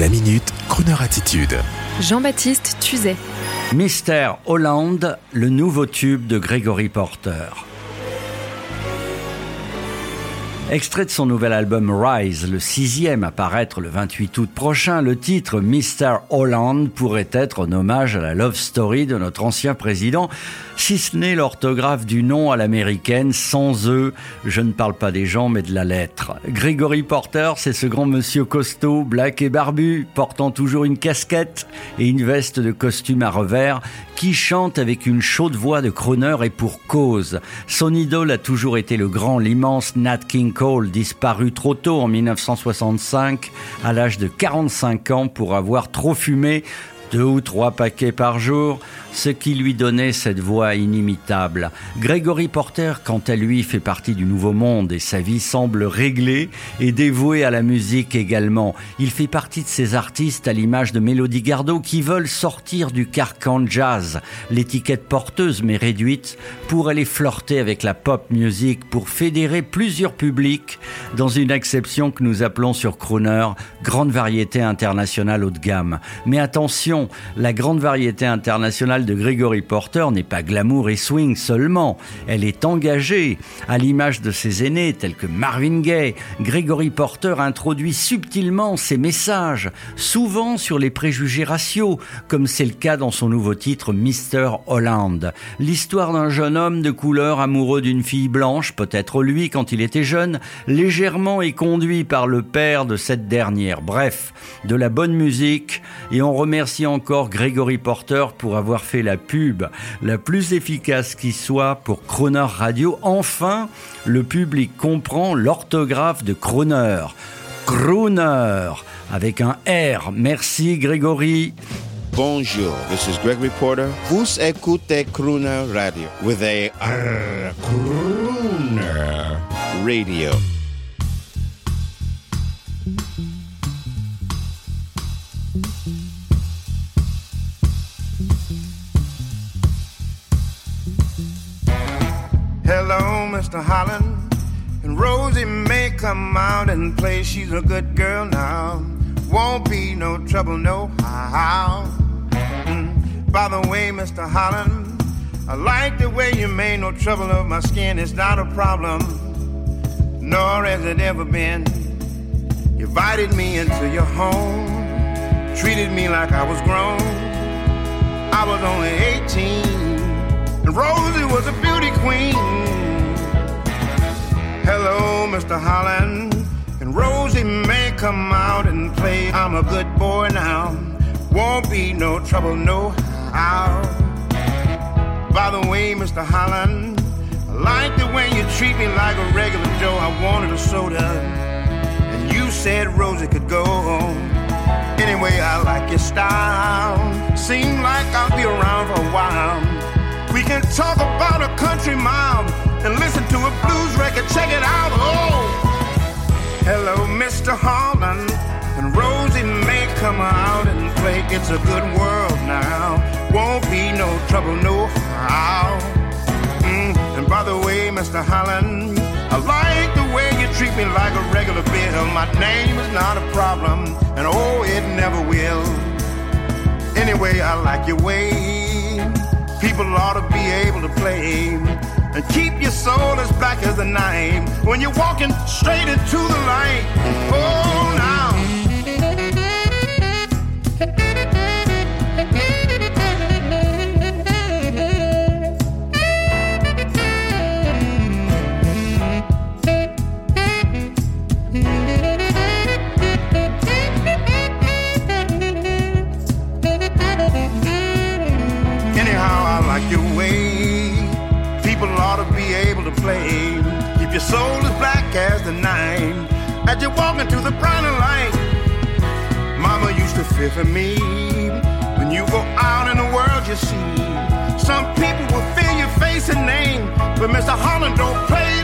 La minute, Kroneur attitude. Jean-Baptiste Tuzet. Mister Hollande, le nouveau tube de Gregory Porter. Extrait de son nouvel album Rise, le sixième à paraître le 28 août prochain, le titre Mr. Holland pourrait être un hommage à la love story de notre ancien président, si ce n'est l'orthographe du nom à l'américaine, sans eux, je ne parle pas des gens mais de la lettre. Gregory Porter, c'est ce grand monsieur costaud, black et barbu, portant toujours une casquette et une veste de costume à revers, qui chante avec une chaude voix de crooner et pour cause. Son idole a toujours été le grand, l'immense Nat King Cole, disparu trop tôt en 1965, à l'âge de 45 ans pour avoir trop fumé deux ou trois paquets par jour, ce qui lui donnait cette voix inimitable. Gregory Porter, quant à lui, fait partie du nouveau monde et sa vie semble réglée et dévouée à la musique également. Il fait partie de ces artistes à l'image de Mélodie Gardot qui veulent sortir du carcan jazz, l'étiquette porteuse mais réduite, pour aller flirter avec la pop music, pour fédérer plusieurs publics dans une exception que nous appelons sur Crooner grande variété internationale haut de gamme. Mais attention, la grande variété internationale de Gregory Porter n'est pas glamour et swing seulement. Elle est engagée. À l'image de ses aînés tels que Marvin Gaye, Gregory Porter introduit subtilement ses messages, souvent sur les préjugés raciaux, comme c'est le cas dans son nouveau titre Mr. Holland. L'histoire d'un jeune homme de couleur amoureux d'une fille blanche, peut-être lui quand il était jeune, légèrement et conduit par le père de cette dernière. Bref, de la bonne musique et on remercie encore Gregory Porter pour avoir fait la pub la plus efficace qui soit pour Croner Radio. Enfin, le public comprend l'orthographe de Croner. Crooner avec un R. Merci Grégory. Bonjour, this is Gregory Porter. Vous écoutez Crooner Radio with a R, Crooner Radio. Hello, Mr. Holland. And Rosie may come out and play. She's a good girl now. Won't be no trouble, no how. Mm. By the way, Mr. Holland, I like the way you made no trouble of my skin. It's not a problem, nor has it ever been. You invited me into your home, treated me like I was grown. I was only 18 and Rosie was a beauty queen. Hello, Mr. Holland. And Rosie may come out and play. I'm a good boy now. Won't be no trouble, no how. By the way, Mr. Holland, I like the way you treat me like a regular Joe. I wanted a soda, and you said Rosie could go. Anyway, I like your style. Seem like I'll be around for a while. Can talk about a country mile and listen to a blues record. Check it out. Oh, hello, Mr. Holland. And Rosie may come out and play. It's a good world now. Won't be no trouble, no how. Mm. And by the way, Mr. Holland, I like the way you treat me like a regular bill. My name is not a problem, and oh, it never will. Anyway, I like your way people ought to be able to play and keep your soul as black as the night when you're walking straight into the light. Oh, soul as black as the night as you walk into the brighter light. Mama used to fear for me when you go out in the world. You see, some people will fear your face and name, but Mr. Holland don't play